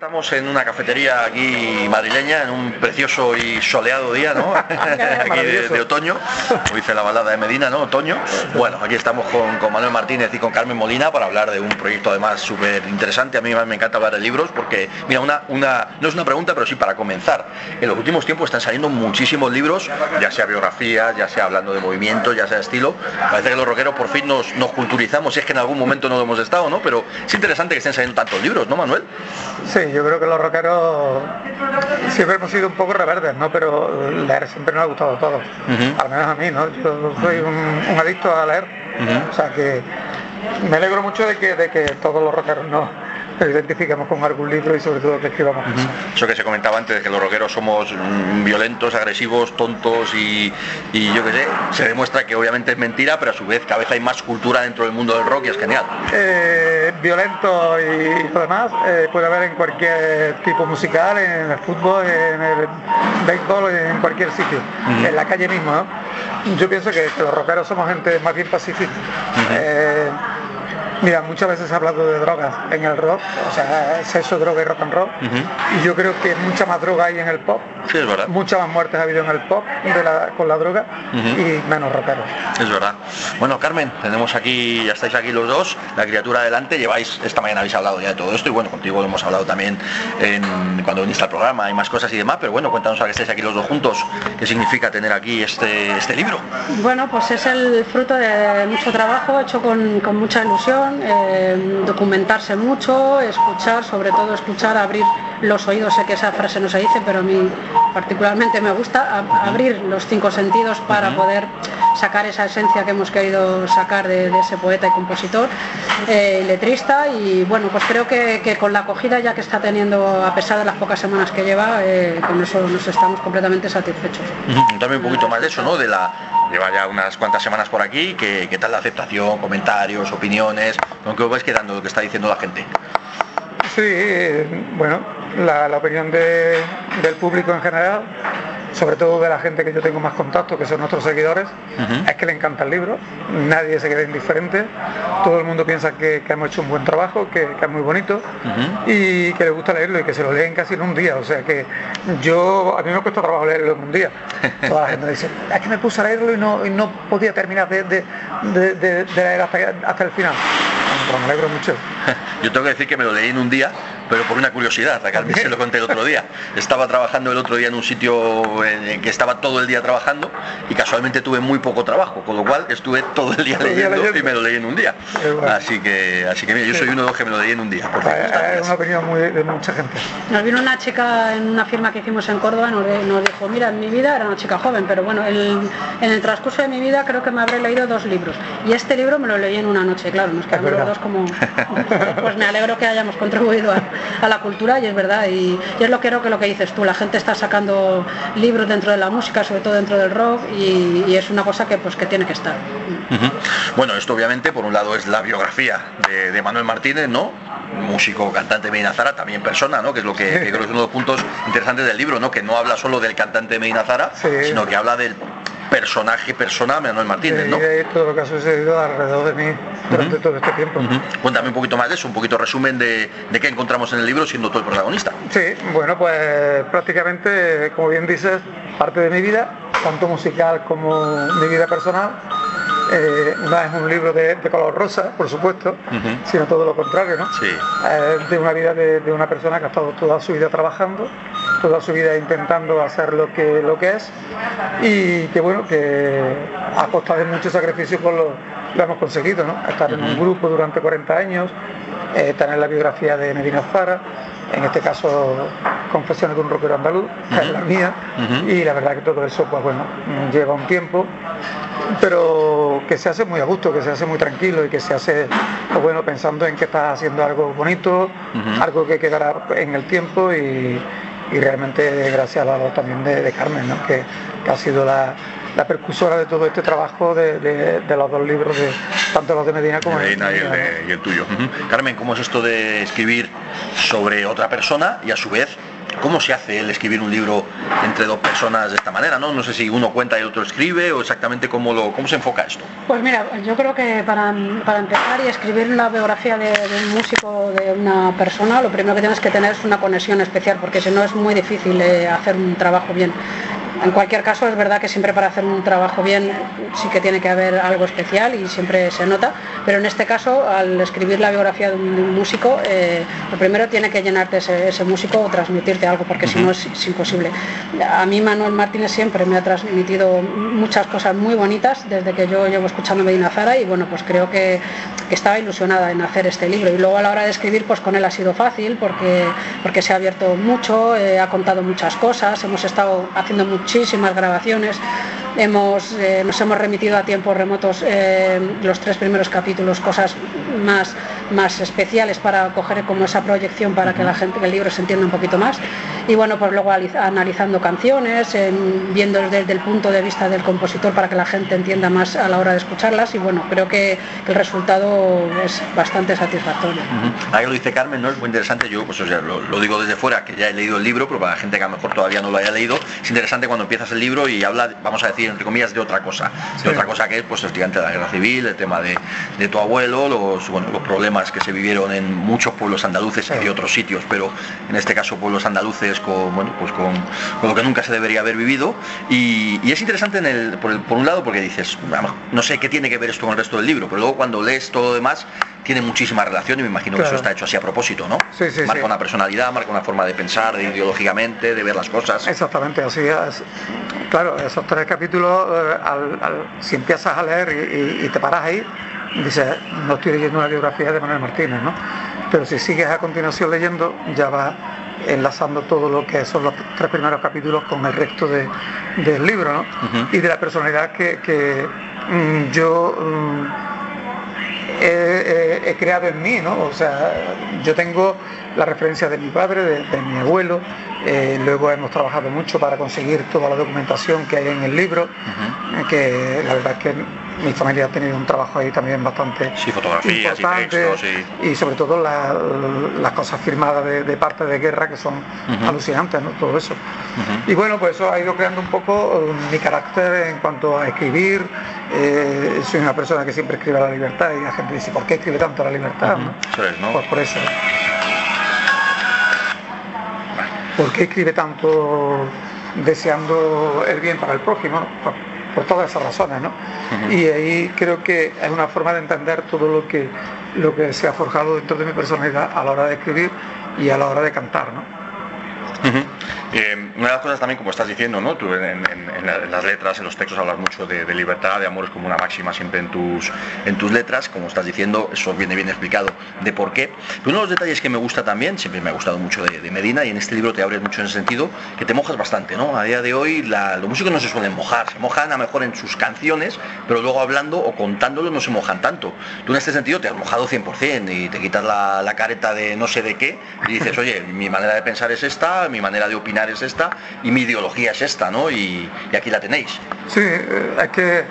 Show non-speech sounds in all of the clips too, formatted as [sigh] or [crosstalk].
Estamos en una cafetería aquí madrileña, en un precioso y soleado día, ¿no? [laughs] aquí de, otoño, como dice la balada de Medina, ¿no? Otoño. Bueno, aquí estamos con, con Manuel Martínez y con Carmen Molina para hablar de un proyecto además súper interesante. A mí me encanta hablar de libros porque, mira, una, una, no es una pregunta, pero sí para comenzar. En los últimos tiempos están saliendo muchísimos libros, ya sea biografías, ya sea hablando de movimiento, ya sea estilo. Parece que los rockeros por fin nos, nos culturizamos, si es que en algún momento no lo hemos estado, ¿no? Pero es interesante que estén saliendo tantos libros, ¿no, Manuel? Sí, yo creo que los rockeros siempre hemos sido un poco reverdes, ¿no? Pero leer siempre nos ha gustado a todos. Al menos a mí, ¿no? Yo soy un, adicto a leer. O sea que me alegro mucho de que, de que todos los rockeros no, identificamos con algún libro y sobre todo que escribamos Eso que se comentaba antes de que los rockeros somos mm, violentos, agresivos, tontos y, yo qué sé, se demuestra que obviamente es mentira, pero a su vez cada vez hay más cultura dentro del mundo del rock y es genial. Eh, violento y lo demás eh, puede haber en cualquier tipo musical, en el fútbol, en el béisbol, en cualquier sitio, en la calle misma. Yo pienso que, los rockeros somos gente más bien pacífica. Mira, muchas veces se ha hablado de drogas en el rock, o sea, sexo, droga y rock and roll. Y yo creo que mucha más droga hay en el pop. Sí, es verdad. Muchas más muertes ha habido en el pop con la droga y menos rockeros. Es verdad. Bueno, Carmen, tenemos aquí, ya estáis aquí los dos, la criatura adelante, lleváis, esta mañana habéis hablado ya de todo esto y bueno, contigo lo hemos hablado también en, cuando viniste al programa, hay más cosas y demás, pero bueno, cuéntanos a que estáis aquí los dos juntos, qué significa tener aquí este, este libro. Bueno, pues es el fruto de mucho trabajo hecho con, con mucha ilusión eh, documentarse mucho, escuchar, sobre todo escuchar, abrir los oídos, sé que esa frase no se dice, pero a mí particularmente me gusta abrir los cinco sentidos para poder sacar esa esencia que hemos querido sacar de, ese poeta y compositor, eh, letrista, y bueno, pues creo que, con la acogida ya que está teniendo, a pesar de las pocas semanas que lleva, eh, con eso nos estamos completamente satisfechos. También un poquito más de eso, ¿no? De la lleva ya unas cuantas semanas por aquí, ¿qué, tal la aceptación, comentarios, opiniones? ¿Con qué os vais quedando lo que está diciendo la gente? Sí, bueno, la, opinión del público en general sobre todo de la gente que yo tengo más contacto, que son nuestros seguidores, es que le encanta el libro, nadie se queda indiferente, todo el mundo piensa que, hemos hecho un buen trabajo, que, es muy bonito y que le gusta leerlo y que se lo leen casi en un día. O sea que yo, a mí me cuesta trabajo leerlo en un día. [laughs] Toda la gente dice, es que me puse a leerlo y no, y no podía terminar de, leer hasta, el final. me alegro mucho. [laughs] Yo tengo que decir que me lo leí en un día pero por una curiosidad, a Carmen se lo conté el otro día. Estaba trabajando el otro día en un sitio en que estaba todo el día trabajando y casualmente tuve muy poco trabajo, con lo cual estuve todo el día leyendo y me lo leí en un día. Así que, así que mira, yo soy uno de los que me lo leí en un día. Es una opinión muy, de mucha gente. Nos vino una chica en una firma que hicimos en Córdoba, nos, dijo, mira, en mi vida era una chica joven, pero bueno, en el transcurso de mi vida creo que me habré leído dos libros. Y este libro me lo leí en una noche, claro, nos quedamos los dos como... [laughs] Pues me alegro que hayamos contribuido a, a la cultura y es verdad. Y, es lo que creo que lo que dices tú, la gente está sacando libros dentro de la música, sobre todo dentro del rock, y, es una cosa que pues que tiene que estar. Bueno, esto obviamente por un lado es la biografía de, Manuel Martínez, ¿no? músico, cantante de Medina también persona, ¿no? Que es lo que, creo que es uno de los puntos interesantes del libro, ¿no? Que no habla solo del cantante de Medina sino que habla del personaje, persona Manuel Martínez, ¿no? Y todo lo que ha sucedido alrededor de mí durante todo este tiempo. Cuéntame un poquito más de eso, un poquito resumen de, de qué encontramos en el libro siendo tú el protagonista. Sí, bueno, pues prácticamente, como bien dices, parte de mi vida, tanto musical como mi vida personal eh, no es un libro de, color rosa, por supuesto, sino todo lo contrario, ¿no? Sí. de una vida de, una persona que ha estado toda su vida trabajando, toda su vida intentando hacer lo que, lo que es y que bueno, que a costa de mucho sacrificio pues lo, hemos conseguido, ¿no? Estar en un grupo durante 40 años, eh, tener la biografía de Medina Zara, en este caso Confesiones de un rockero andaluz, que es la mía, y la verdad que todo eso, pues bueno, lleva un tiempo, pero que se hace muy a gusto, que se hace muy tranquilo y que se hace, pues bueno, pensando en que estás haciendo algo bonito, algo que quedará en el tiempo y, realmente gracias a la también de, Carmen, ¿no? que, ha sido la, la percusora de todo este trabajo de, los dos libros, de tanto los de Medina como de Medina y, el, tuyo. Carmen, ¿cómo es esto de escribir sobre otra persona y a su vez ¿Cómo se hace el escribir un libro entre dos personas de esta manera? No, no sé si uno cuenta y el otro escribe o exactamente cómo, lo, cómo se enfoca esto. Pues mira, yo creo que para, empezar y escribir una biografía de, un músico, de una persona, lo primero que tienes que tener es una conexión especial, porque si no es muy difícil eh, hacer un trabajo bien. En cualquier caso, es verdad que siempre para hacer un trabajo bien sí que tiene que haber algo especial y siempre se nota, pero en este caso, al escribir la biografía de un, músico, eh, lo primero tiene que llenarte ese, músico o transmitirte algo, porque si no es, imposible. A mí Manuel Martínez siempre me ha transmitido muchas cosas muy bonitas desde que yo llevo escuchando Medina Zara y bueno, pues creo que, estaba ilusionada en hacer este libro. Y luego a la hora de escribir, pues con él ha sido fácil porque, porque se ha abierto mucho, eh, ha contado muchas cosas, hemos estado haciendo mucho muchísimas grabaciones. Hemos, eh, nos hemos remitido a tiempos remotos eh, los tres primeros capítulos, cosas más, más especiales para coger como esa proyección para que la gente, el libro se entienda un poquito más. Y bueno, pues luego analizando canciones, viendo desde el punto de vista del compositor para que la gente entienda más a la hora de escucharlas. Y bueno, creo que, el resultado es bastante satisfactorio. Ahí lo dice Carmen, ¿no? Es muy interesante. Yo pues, lo, lo, digo desde fuera, que ya he leído el libro, pero para la gente que a lo mejor todavía no lo haya leído, es interesante cuando empiezas el libro y habla, vamos a decir, entre comillas, de otra cosa. De otra cosa que es pues, el gigante de la guerra civil, el tema de, tu abuelo, los, bueno, los problemas que se vivieron en muchos pueblos andaluces y otros sitios, pero en este caso pueblos andaluces con, bueno, pues con, lo que nunca se debería haber vivido. Y, es interesante en el, por, el, por un lado porque dices, no sé qué tiene que ver esto con el resto del libro, pero luego cuando lees todo lo demás, tiene muchísima relación y me imagino que eso está hecho así a propósito, ¿no? Sí, sí, marca una personalidad, marca una forma de pensar, de ideológicamente, de ver las cosas. Exactamente, así es. Claro, esos tres capítulos, eh, si empiezas a leer y, te paras ahí, dices, no estoy leyendo una biografía de Manuel Martínez, ¿no? Pero si sigues a continuación leyendo, ya va enlazando todo lo que son los tres primeros capítulos con el resto del libro, ¿no? Y de la personalidad que, mm, yo... Mm, he, creado en mí, ¿no? O sea, yo tengo la referencia de mi padre, de, mi abuelo, eh, luego hemos trabajado mucho para conseguir toda la documentación que hay en el libro, que la verdad es que mi familia ha tenido un trabajo ahí también bastante sí, fotografías importante y, sobre todo las cosas firmadas de, parte de guerra que son alucinantes, ¿no? Todo eso. Y bueno, pues eso ha ido creando un poco eh, mi carácter en cuanto a escribir. Eh, soy una persona que siempre escribe a la libertad y la gente dice, ¿por qué escribe tanto a la libertad? Pues por eso. ¿Por qué escribe tanto deseando el bien para el prójimo? por todas esas razones, ¿no? Y ahí creo que es una forma de entender todo lo que, lo que se ha forjado dentro de mi personalidad a la hora de escribir y a la hora de cantar, ¿no? Eh, una de las cosas también, como estás diciendo, ¿no? Tú en, las letras, en los textos hablas mucho de, libertad, de amor es como una máxima siempre en tus, en tus letras, como estás diciendo, eso viene bien explicado de por qué. Pero uno de los detalles que me gusta también, siempre me ha gustado mucho de, Medina, y en este libro te abres mucho en ese sentido, que te mojas bastante, ¿no? A día de hoy los músicos no se suelen mojar, se mojan a lo mejor en sus canciones, pero luego hablando o contándolo no se mojan tanto. Tú en este sentido te has mojado 100% y te quitas la, la careta de no sé de qué y dices, oye, mi manera de pensar es esta, mi manera de opinar es esta y mi ideología es esta, ¿no? Y, aquí la tenéis. Sí, eh, es que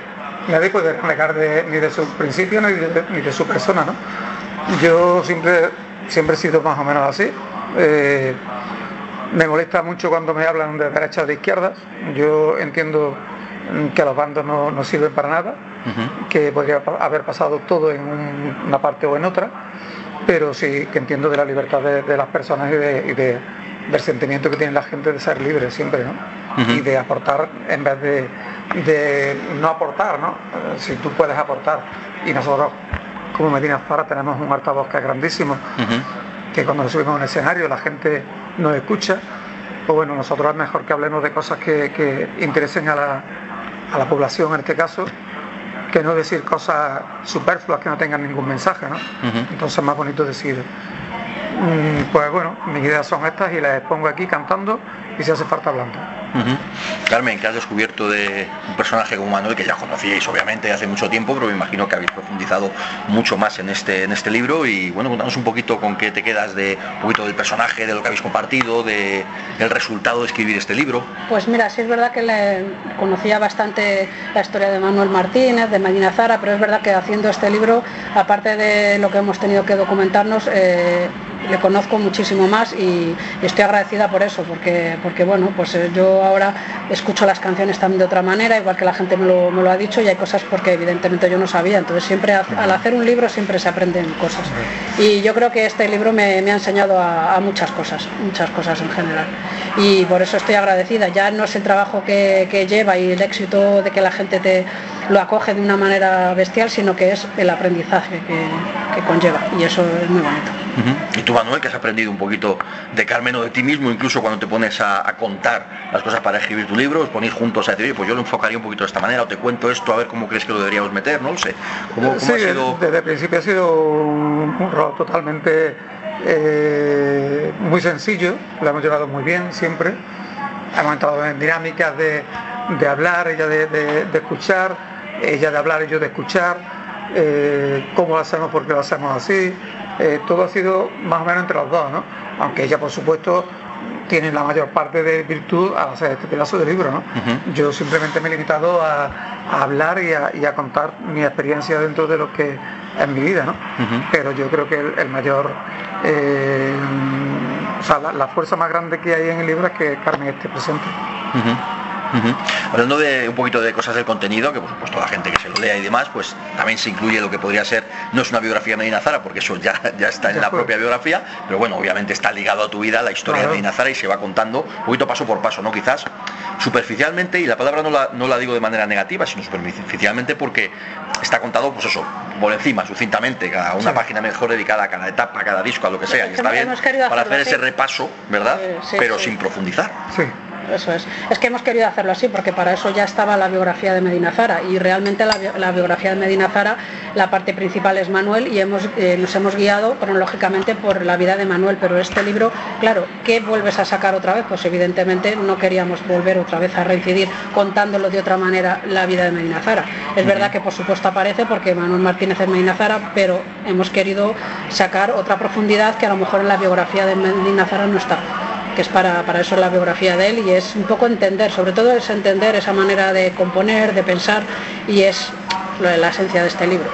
nadie puede renegar ni de su principio ni de, su persona, ¿no? Yo siempre, siempre he sido más o menos así. Eh, me molesta mucho cuando me hablan de derechas o de izquierdas. Yo entiendo que los bandos no, sirven para nada, que podría haber pasado todo en una parte o en otra, pero sí que entiendo de la libertad de, las personas y de del sentimiento que tiene la gente de ser libre siempre, ¿no? Y de aportar en vez de, no aportar, ¿no? Eh, si tú puedes aportar. Y nosotros, como Medina Zara, tenemos un altavoz que es grandísimo, que cuando nos subimos a un escenario la gente nos escucha. Pues bueno, nosotros es mejor que hablemos de cosas que, interesen a la, a la población en este caso que no decir cosas superfluas que no tengan ningún mensaje, ¿no? Entonces es más bonito decir pues bueno, mis ideas son estas y las expongo aquí cantando y si hace falta hablando. Carmen, que has descubierto de un personaje como Manuel, que ya conocíais obviamente hace mucho tiempo, pero me imagino que habéis profundizado mucho más en este, en este libro y bueno, contanos un poquito con qué te quedas de un poquito del personaje, de lo que habéis compartido, de, del resultado de escribir este libro. Pues mira, sí es verdad que le conocía bastante la historia de Manuel Martínez, de Medina Zara, pero es verdad que haciendo este libro, aparte de lo que hemos tenido que documentarnos, eh, le conozco muchísimo más y, estoy agradecida por eso, porque, porque bueno, pues eh, yo ahora escucho las canciones también de otra manera, igual que la gente me lo, ha dicho, y hay cosas porque evidentemente yo no sabía. Entonces siempre al hacer un libro siempre se aprenden cosas. Y yo creo que este libro me, ha enseñado a, muchas cosas, muchas cosas en general. Y por eso estoy agradecida. Ya no es el trabajo que, lleva y el éxito de que la gente te lo acoge de una manera bestial, sino que es el aprendizaje que, conlleva. Y eso es muy bonito. Y tú, Manuel, que has aprendido un poquito de Carmen o de ti mismo, incluso cuando te pones a, contar las cosas para escribir tu libro, os ponéis juntos a decir, pues yo lo enfocaría un poquito de esta manera, o te cuento esto, a ver cómo crees que lo deberíamos meter, no lo sé. ¿Cómo, sí, desde el principio ha sido un, rol totalmente eh, muy sencillo, lo hemos llevado muy bien siempre. Hemos entrado en dinámicas de, hablar, ella de, escuchar, ella de hablar y yo de escuchar, eh, cómo lo hacemos, porque lo hacemos así, eh, todo ha sido más o menos entre los dos, ¿no? Aunque ella, por supuesto, tiene la mayor parte de virtud a hacer este pedazo de libro, ¿no? Yo simplemente me he limitado a, hablar y a, contar mi experiencia dentro de lo que es mi vida, ¿no? Pero yo creo que el, mayor, eh, o sea, la, fuerza más grande que hay en el libro es que Carmen esté presente. Hablando de un poquito de cosas del contenido, que por supuesto la gente que se lo lea y demás, pues también se incluye lo que podría ser, no es una biografía de Medina Zara, porque eso ya, ya está en la propia biografía, pero bueno, obviamente está ligado a tu vida, la historia de Medina Zara y se va contando un poquito paso por paso, ¿no? Quizás superficialmente, y la palabra no la, no la digo de manera negativa, sino superficialmente porque está contado, pues eso, por encima, sucintamente, cada una página mejor dedicada a cada etapa, a cada disco, a lo que sea, y está bien para hacer ese repaso, ¿verdad? Pero sin profundizar. Sí eso es. Es que hemos querido hacerlo así porque para eso ya estaba la biografía de Medina Zara y realmente la, biografía de Medina Zara, la parte principal es Manuel y hemos, eh, nos hemos guiado cronológicamente por la vida de Manuel, pero este libro, claro, ¿qué vuelves a sacar otra vez? Pues evidentemente no queríamos volver otra vez a reincidir contándolo de otra manera la vida de Medina Zara. Es verdad que por supuesto aparece porque Manuel Martínez es Medina Zara, pero hemos querido sacar otra profundidad que a lo mejor en la biografía de Medina Zara no está que es para, para eso la biografía de él y es un poco entender, sobre todo es entender esa manera de componer, de pensar y es la esencia de este libro.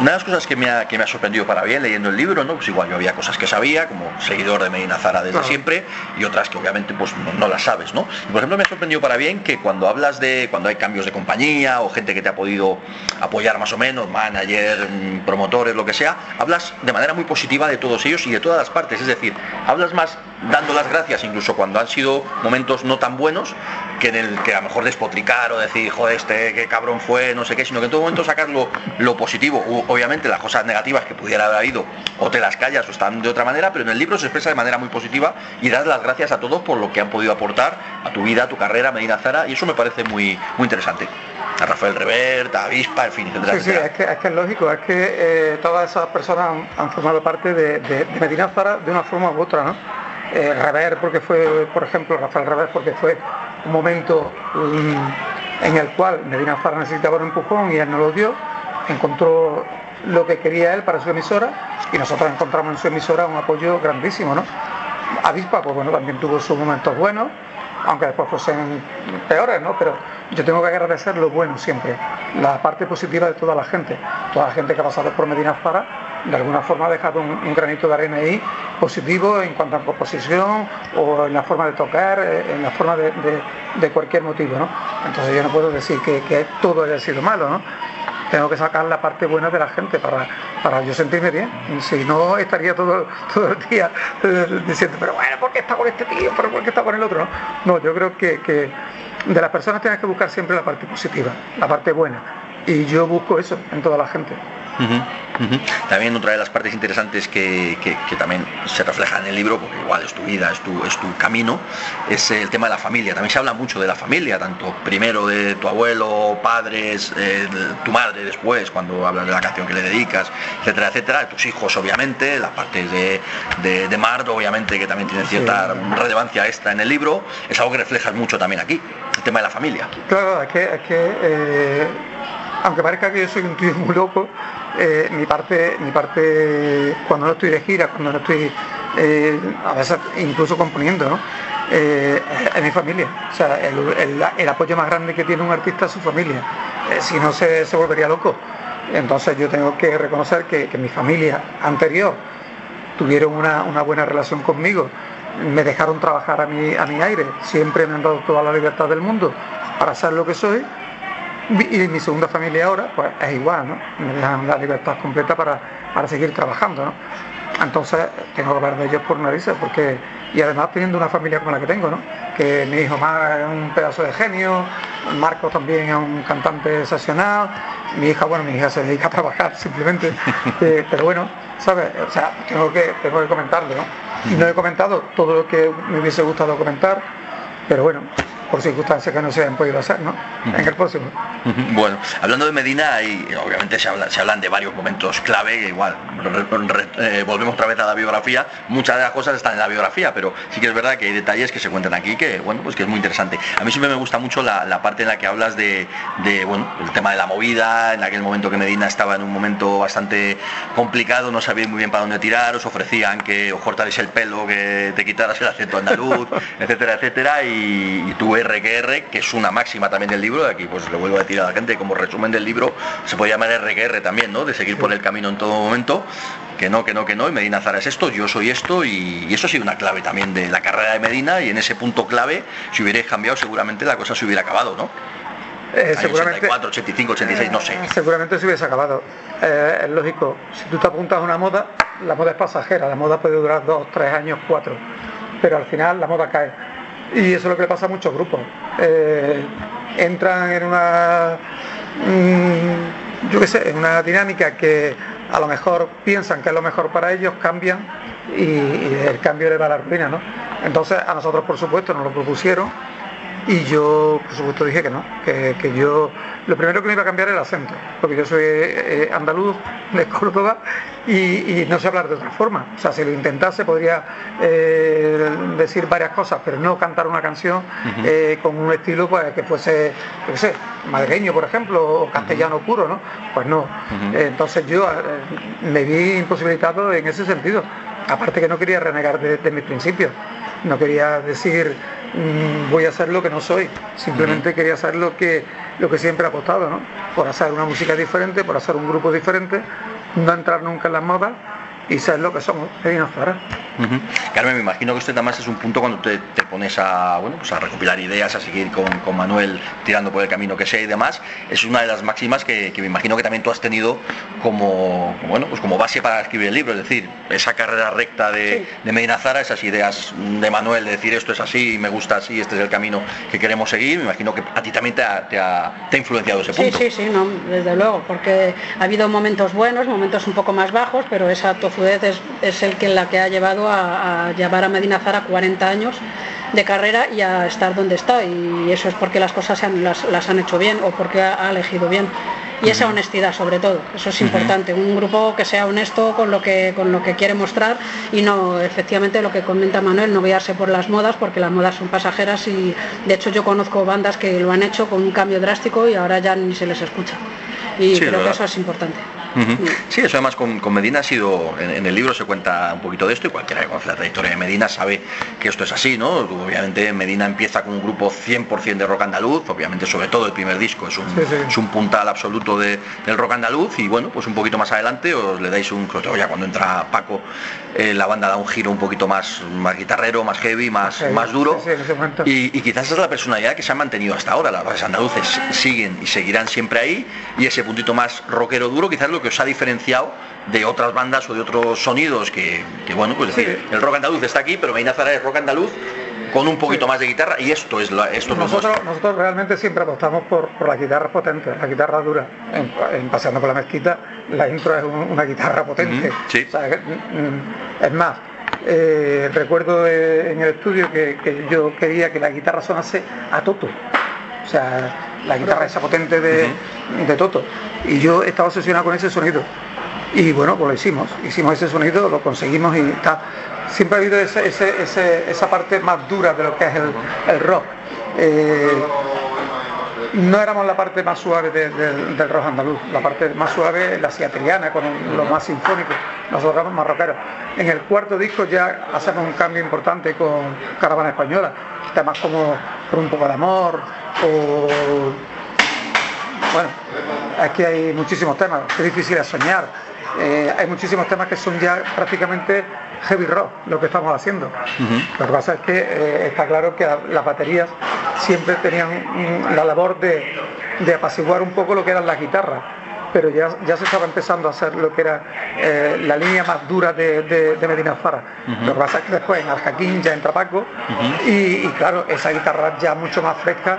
Una de las cosas que me, ha, que me ha sorprendido para bien leyendo el libro, ¿no? Pues igual yo había cosas que sabía, como seguidor de Medina Zara desde siempre, y otras que obviamente pues no, las sabes, ¿no? por ejemplo me ha sorprendido para bien que cuando hablas de, cuando hay cambios de compañía o gente que te ha podido apoyar más o menos, manager, mm, promotores, lo que sea, hablas de manera muy positiva de todos ellos y de todas las partes, es decir, hablas más dando las gracias incluso cuando han sido momentos no tan buenos que en el que a lo mejor despotricar o decir, joder, este qué cabrón fue, no sé qué, sino que en todo momento sacar lo, lo positivo obviamente las cosas negativas que pudiera haber habido o te las callas o están de otra manera, pero en el libro se expresa de manera muy positiva y das las gracias a todos por lo que han podido aportar a tu vida, a tu carrera, Medina Zara, y eso me parece muy, muy interesante. A Rafael Revert, a Avispa, en fin, etcétera. Sí, sí, es que, es lógico, es que eh, todas esas personas han, formado parte de, Medina Zara de una forma u otra, ¿no? Eh, Revert porque fue, por ejemplo, Rafael Revert porque fue un momento mm, en el cual Medina Zara necesitaba un empujón y él no lo dio, encontró lo que quería él para su emisora y nosotros encontramos en su emisora un apoyo grandísimo, ¿no? Avispa, pues bueno, también tuvo sus momentos buenos, aunque después fuesen peores, ¿no? Pero yo tengo que agradecer lo bueno siempre, la parte positiva de toda la gente, toda la gente que ha pasado por Medina Zara, de alguna forma ha dejado un, granito de arena ahí positivo en cuanto a composición o en la forma de tocar, eh, en la forma de, cualquier motivo, ¿no? Entonces yo no puedo decir que, que todo haya sido malo, ¿no? tengo que sacar la parte buena de la gente para, para yo sentirme bien. Si no, estaría todo, [laughs] todo el día eh, diciendo, pero bueno, ¿por qué está con este tío? ¿Pero por qué está con el otro? No, yo creo que, de las personas tienes que buscar siempre la parte positiva, la parte buena. Y yo busco eso en toda la gente. También otra de las partes interesantes que, también se refleja en el libro, porque igual es tu vida, es tu, es tu camino, es el tema de la familia. También se habla mucho de la familia, tanto primero de tu abuelo, padres, eh, tu madre después, cuando hablas de la canción que le dedicas, etcétera, etcétera, tus hijos obviamente, la parte de, de, de obviamente que también tiene cierta relevancia esta en el libro, es algo que reflejas mucho también aquí, el tema de la familia. Claro, que, que eh, aunque parezca que yo soy un tío muy loco, eh, mi parte, mi parte cuando no estoy de gira, cuando no estoy eh, a veces incluso componiendo, ¿no? Eh, es mi familia. O sea, el, apoyo más grande que tiene un artista es su familia. si no se, volvería loco. Entonces yo tengo que reconocer que, mi familia anterior tuvieron una, buena relación conmigo, me dejaron trabajar a mi, a mi aire, siempre me han dado toda la libertad del mundo para ser lo que soy y mi segunda familia ahora, pues es igual, ¿no? Me dejan la libertad completa para, seguir trabajando, ¿no? Entonces tengo que hablar de ellos por narices, porque, y además teniendo una familia como la que tengo, ¿no? Que mi hijo más es un pedazo de genio, Marco también es un cantante excepcional, mi hija, bueno, mi hija se dedica a trabajar [laughs] simplemente, [laughs] eh, pero bueno, ¿sabes? O sea, tengo que, tengo que comentarlo, ¿no? Y no he comentado todo lo que me hubiese gustado comentar, pero bueno, por circunstancias que no se han podido hacer, ¿no? En el próximo. Bueno, hablando de Medina, y obviamente se, habla, se hablan de varios momentos clave, igual eh, volvemos otra vez a la biografía, muchas de las cosas están en la biografía, pero sí que es verdad que hay detalles que se cuentan aquí que, bueno, pues que es muy interesante. A mí siempre me gusta mucho la, parte en la que hablas de, bueno, el tema de la movida, en aquel momento que Medina estaba en un momento bastante complicado, no sabía muy bien para dónde tirar, os ofrecían que os cortarais el pelo, que te quitaras el acento andaluz, [laughs] etcétera, etcétera, y, y tú RQR, que es una máxima también del libro, de aquí pues le vuelvo a decir a la gente, como resumen del libro, se puede llamar RQR también, ¿no? De seguir por el camino en todo momento, que no, que no, que no, y Medina Zara es esto, yo soy esto, y, eso ha sido una clave también de la carrera de Medina, y en ese punto clave, si hubierais cambiado, seguramente la cosa se hubiera acabado, ¿no? Eh, seguramente, 84, 85, 86, no sé. Eh, seguramente se hubiese acabado. Eh, es lógico, si tú te apuntas a una moda, la moda es pasajera, la moda puede durar dos, tres años, cuatro, pero al final la moda cae y eso es lo que le pasa a muchos grupos. Eh, entran en una, mm, yo qué sé, en una dinámica que a lo mejor piensan que es lo mejor para ellos, cambian y, y el cambio le va a la ruina, ¿no? Entonces a nosotros por supuesto nos lo propusieron y yo, por supuesto, dije que no, que, yo, lo primero que me iba a cambiar era el acento, porque yo soy eh, andaluz de Córdoba y, no sé hablar de otra forma. O sea, si lo intentase podría eh, decir varias cosas, pero no cantar una canción eh, con un estilo pues, que fuese, qué sé, madrileño, por ejemplo, o castellano puro, ¿no? Pues no. Entonces yo me vi imposibilitado en ese sentido. Aparte que no quería renegar de mis principios. No quería decir voy a hacer lo que no soy. Simplemente quería hacer lo que, lo que siempre he apostado, ¿no? Por hacer una música diferente, por hacer un grupo diferente, no entrar nunca en las modas y ser lo que somos, Medina Zara. Carmen, me imagino que usted además es un punto cuando te, pones a, bueno, pues a recopilar ideas, a seguir con, Manuel tirando por el camino que sea y demás, es una de las máximas que, me imagino que también tú has tenido como, bueno, pues como base para escribir el libro, es decir, esa carrera recta de, Medina Zara, esas ideas de Manuel de decir esto es así, me gusta así, este es el camino que queremos seguir, me imagino que a ti también te ha, influenciado ese punto. Sí, sí, sí, desde luego, porque ha habido momentos buenos, momentos un poco más bajos, pero esa es, es el que la que ha llevado a, llevar a Medina Zara 40 años de carrera y a estar donde está. Y eso es porque las cosas las, han hecho bien o porque ha, elegido bien. Y esa honestidad sobre todo, eso es importante. Un grupo que sea honesto con lo que, con lo que quiere mostrar y no, efectivamente, lo que comenta Manuel, no guiarse por las modas, porque las modas son pasajeras y de hecho yo conozco bandas que lo han hecho con un cambio drástico y ahora ya ni se les escucha. Y creo que eso es importante. Sí, eso además con, Medina ha sido, en, el libro se cuenta un poquito de esto y cualquiera que conoce la trayectoria de Medina sabe que esto es así, ¿no? Obviamente Medina empieza con un grupo 100% de rock andaluz, obviamente sobre todo el primer disco es un, es un puntal absoluto de, del rock andaluz y bueno, pues un poquito más adelante os le dais un, ya cuando entra Paco, eh, la banda da un giro un poquito más, más guitarrero, más heavy, más, más duro y, quizás esa es la personalidad que se ha mantenido hasta ahora, las bandas andaluces siguen y seguirán siempre ahí y ese puntito más rockero duro quizás lo que os ha diferenciado de otras bandas o de otros sonidos que, bueno, pues decir, el rock andaluz está aquí, pero Medina Zara es rock andaluz con un poquito más de guitarra y esto es la, esto nosotros, nosotros realmente siempre apostamos por, por las guitarras potentes, la guitarra dura. En, Paseando por la Mezquita, la intro es una guitarra potente. Mm, es, más, eh, recuerdo en el estudio que, yo quería que la guitarra sonase a Toto. O sea, la guitarra esa potente de, de Toto. Y yo estaba obsesionado con ese sonido. Y bueno, pues lo hicimos, hicimos ese sonido, lo conseguimos y está. Siempre ha habido esa parte más dura de lo que es el, rock. Eh, no éramos la parte más suave del rock andaluz, la parte más suave la siatriana, con lo más sinfónico, nosotros éramos más rockeros. En el cuarto disco ya hacemos un cambio importante con Caravana Española, temas como un poco de amor o bueno, aquí hay muchísimos temas, es difícil soñar, eh, hay muchísimos temas que son ya prácticamente heavy rock, lo que estamos haciendo. Lo que pasa es que eh, está claro que las baterías siempre tenían la labor de, apaciguar un poco lo que eran las guitarras pero ya, ya se estaba empezando a hacer lo que era eh, la línea más dura de, Medina Zara. Lo que pasa es que después en Aljaquín ya entra Paco y, claro, esa guitarra ya mucho más fresca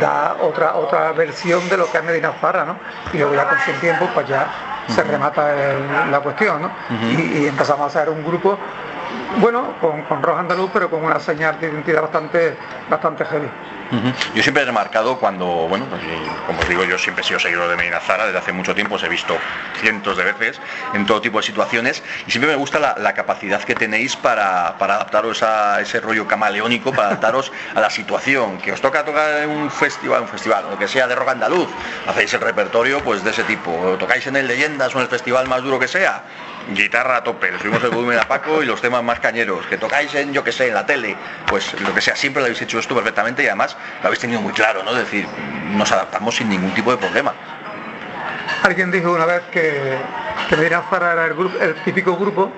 da otra otra versión de lo que es Medina Zara, ¿no? Y luego ya con su tiempo pues ya se remata la cuestión, ¿no? y, empezamos a hacer un grupo, bueno, con, con andaluz, pero con una señal de identidad bastante, bastante heavy. Yo siempre he remarcado cuando, bueno, pues, como os digo, yo siempre he sido seguidor de Medina Zara, desde hace mucho tiempo os he visto cientos de veces en todo tipo de situaciones y siempre me gusta la, capacidad que tenéis para, adaptaros a ese rollo camaleónico, para adaptaros a la situación, que os toca tocar un festival, un festival, lo que sea de rock andaluz, hacéis el repertorio pues de ese tipo, tocáis en el Leyendas o en el festival más duro que sea, guitarra a tope, le subimos el volumen a Paco y los temas más cañeros, que tocáis en, yo que sé, en la tele, pues lo que sea, siempre lo habéis hecho esto perfectamente y además lo habéis tenido muy claro, ¿no? Es decir, nos adaptamos sin ningún tipo de problema. Alguien dijo una vez que, que Medina Zara era el, el típico grupo,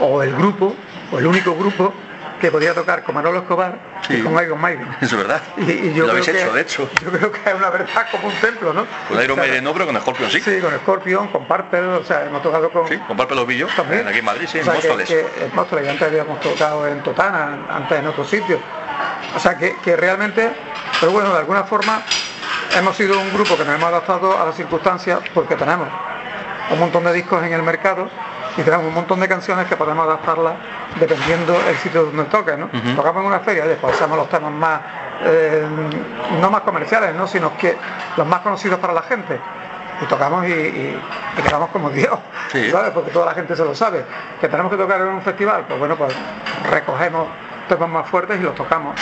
o el grupo, o el único grupo que podía tocar con Manolo Escobar y con Iron Maiden. Es verdad. Y, yo lo habéis hecho, de hecho. Yo creo que es una verdad como un templo, ¿no? Con Iron Maiden no, pero con Scorpion sí. Sí, con Scorpion, con Parper, o sea, hemos tocado con... Sí, con los Villos, también. Aquí en Madrid, sí, en Móstoles. en Móstoles, antes habíamos tocado en Totana, antes en otros sitios. O sea, que, que realmente, pero bueno, de alguna forma hemos sido un grupo que nos hemos adaptado a las circunstancias porque tenemos un montón de discos en el mercado y tenemos un montón de canciones que podemos adaptarlas dependiendo el sitio donde toque, ¿no? Tocamos en una feria, después hacemos los temas más, eh, no más comerciales, ¿no? Sino que los más conocidos para la gente. Y tocamos y, quedamos como Dios, ¿sabes? Porque toda la gente se lo sabe. Que tenemos que tocar en un festival, pues bueno, pues recogemos temas más fuertes y los tocamos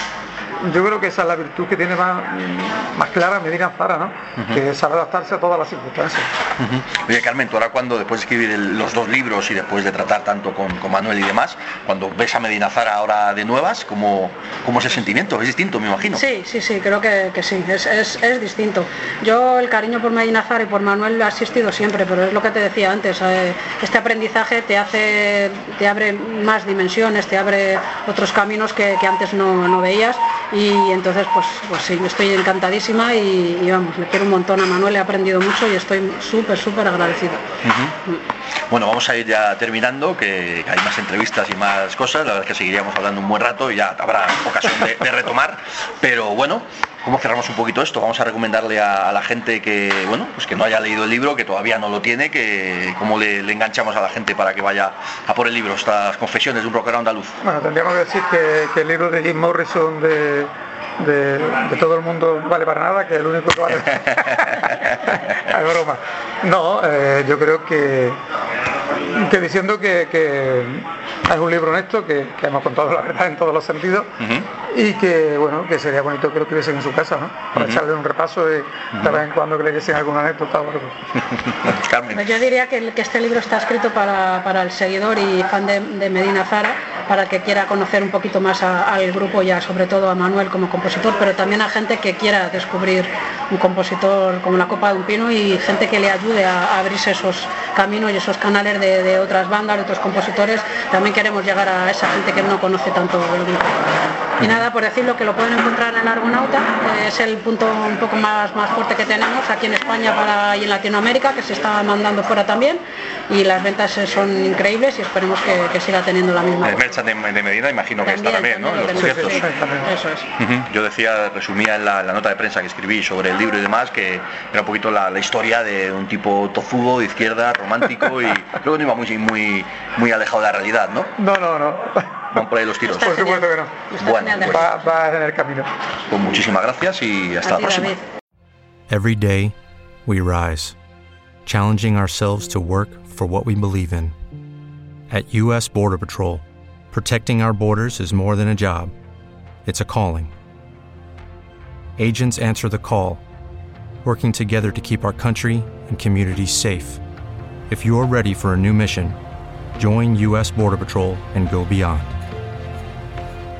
yo creo que esa es la virtud que tiene más, más clara Medina Zara, ¿no? Que sabe adaptarse a todas las circunstancias. Oye, Carmen, tú ahora cuando después de escribir los dos libros y después de tratar tanto con, Manuel y demás, cuando ves a Medina Zara ahora de nuevas, ¿cómo, cómo es el sentimiento? ¿Es distinto, me imagino? Sí, sí, sí, creo que, sí, es, distinto. Yo el cariño por Medina Zara y por Manuel ha existido siempre, pero es lo que te decía antes, eh, este aprendizaje te hace, te abre más dimensiones, te abre otros caminos que, antes no, no veías y entonces pues, pues sí, estoy encantadísima y, vamos, le quiero un montón a Manuel, he aprendido mucho y estoy súper, súper agradecida. Bueno, vamos a ir ya terminando, que hay más entrevistas y más cosas, la verdad es que seguiríamos hablando un buen rato y ya habrá ocasión de retomar, pero bueno, ¿Cómo cerramos un poquito esto? Vamos a recomendarle a, la gente que, bueno, pues que no haya leído el libro, que todavía no lo tiene, que cómo le, enganchamos a la gente para que vaya a por el libro, estas confesiones de un rockero andaluz. Bueno, tendríamos que decir que, el libro de Jim Morrison de, todo el mundo vale para nada, que el único que vale. [laughs] [laughs] es broma. No, eh, yo creo que, [laughs] que diciendo que, es un libro honesto, que, hemos contado la verdad en todos los sentidos y que bueno, que sería bonito que lo tuviesen en su casa, ¿no? Para echarle un repaso y de vez en cuando que le diesen alguna anécdota o algo. [laughs] Yo diría que, este libro está escrito para, el seguidor y fan de, Medina Zara, para que quiera conocer un poquito más al grupo y sobre todo a Manuel como compositor, pero también a gente que quiera descubrir un compositor como la Copa de un Pino y gente que le ayude a, abrirse esos caminos y esos canales de, de otras bandas, de otros compositores. También queremos llegar a esa gente que no conoce tanto el grupo. Y nada, por decirlo que lo pueden encontrar en el Argonauta, es el punto un poco más, más fuerte que tenemos aquí en España para, y en Latinoamérica, que se está mandando fuera también, y las ventas son increíbles y esperemos que, siga teniendo la misma. El merchant de, Medina imagino que está también, ¿no? En los Eso es. Yo decía, resumía en la, nota de prensa que escribí sobre el libro y demás, que era un poquito la, historia de un tipo tofudo, de izquierda, romántico, y [laughs] luego no iba muy, muy, muy alejado de la realidad, ¿no? No, no, no. Van por ahí los tiros. Por supuesto que no. Bueno, pues, va, va en el camino. Pues muchísimas gracias y hasta la próxima. Every day we rise, challenging ourselves to work for what we believe in. At US Border Patrol, protecting our borders is more than a job. It's a calling. Agents answer the call, working together to keep our country and communities safe. If you're ready for a new mission, join US Border Patrol and go beyond.